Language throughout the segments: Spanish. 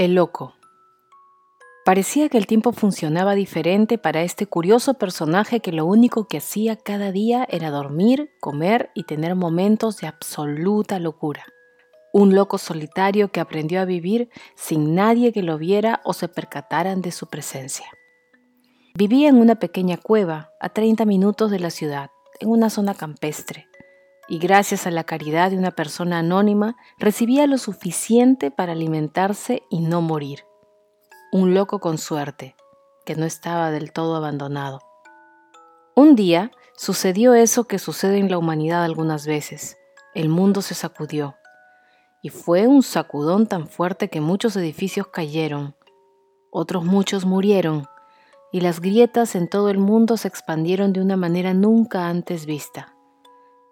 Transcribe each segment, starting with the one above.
El loco. Parecía que el tiempo funcionaba diferente para este curioso personaje que lo único que hacía cada día era dormir, comer y tener momentos de absoluta locura. Un loco solitario que aprendió a vivir sin nadie que lo viera o se percataran de su presencia. Vivía en una pequeña cueva a 30 minutos de la ciudad, en una zona campestre, y gracias a la caridad de una persona anónima recibía lo suficiente para alimentarse y no morir un loco con suerte, que no estaba del todo abandonado. Un día sucedió eso que sucede en la humanidad algunas veces. El mundo se sacudió. Y fue un sacudón tan fuerte que muchos edificios cayeron, otros muchos murieron, y las grietas en todo el mundo se expandieron de una manera nunca antes vista.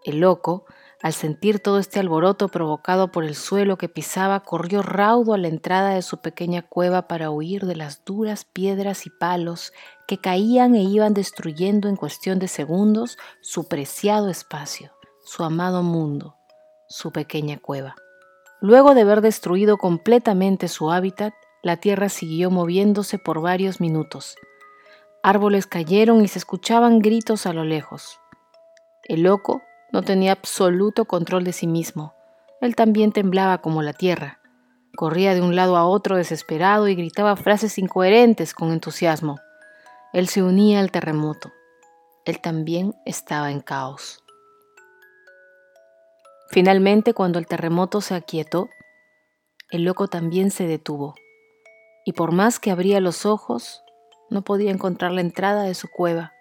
El loco al sentir todo este alboroto provocado por el suelo que pisaba, corrió raudo a la entrada de su pequeña cueva para huir de las duras piedras y palos que caían e iban destruyendo en cuestión de segundos su preciado espacio, su amado mundo, su pequeña cueva. Luego de haber destruido completamente su hábitat, la tierra siguió moviéndose por varios minutos. Árboles cayeron y se escuchaban gritos a lo lejos. El loco no tenía absoluto control de sí mismo. Él también temblaba como la tierra. Corría de un lado a otro desesperado y gritaba frases incoherentes con entusiasmo. Él se unía al terremoto. Él también estaba en caos. Finalmente, cuando el terremoto se aquietó, el loco también se detuvo, y por más que abría los ojos, no podía encontrar la entrada de su cueva.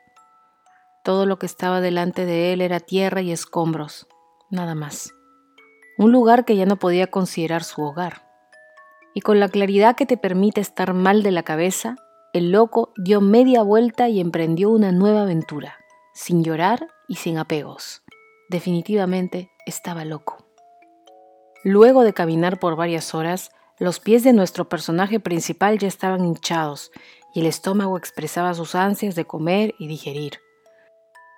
Todo lo que estaba delante de él era tierra y escombros, nada más. Un lugar que ya no podía considerar su hogar. Y con la claridad que te permite estar mal de la cabeza, el loco dio media vuelta y emprendió una nueva aventura, sin llorar y sin apegos. Definitivamente estaba loco. Luego de caminar por varias horas, los pies de nuestro personaje principal ya estaban hinchados y el estómago expresaba sus ansias de comer y digerir.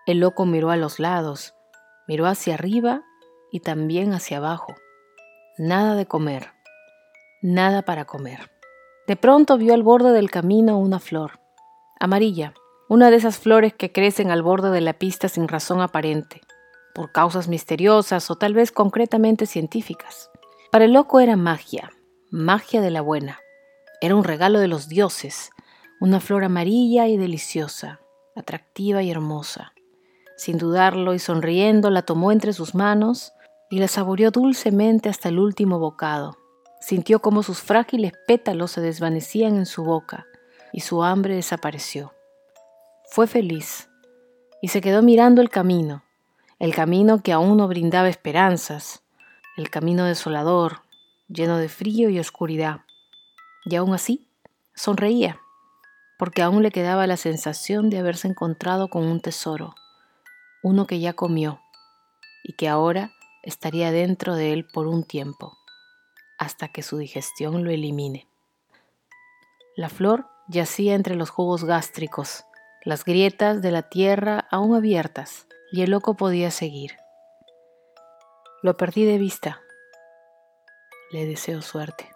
El loco miró a los lados, miró hacia arriba y también hacia abajo. Nada de comer, nada para comer. De pronto vio al borde del camino una flor, amarilla, una de esas flores que crecen al borde de la pista sin razón aparente, por causas misteriosas o tal vez concretamente científicas. Para el loco era magia, magia de la buena. Era un regalo de los dioses, una flor amarilla y deliciosa, atractiva y hermosa. Sin dudarlo y sonriendo, la tomó entre sus manos y la saboreó dulcemente hasta el último bocado. Sintió como sus frágiles pétalos se desvanecían en su boca y su hambre desapareció. Fue feliz y se quedó mirando el camino, el camino que aún no brindaba esperanzas, el camino desolador, lleno de frío y oscuridad. Y aún así, sonreía, porque aún le quedaba la sensación de haberse encontrado con un tesoro uno que ya comió y que ahora estaría dentro de él por un tiempo, hasta que su digestión lo elimine. La flor yacía entre los jugos gástricos, las grietas de la tierra aún abiertas, y el loco podía seguir. Lo perdí de vista. Le deseo suerte.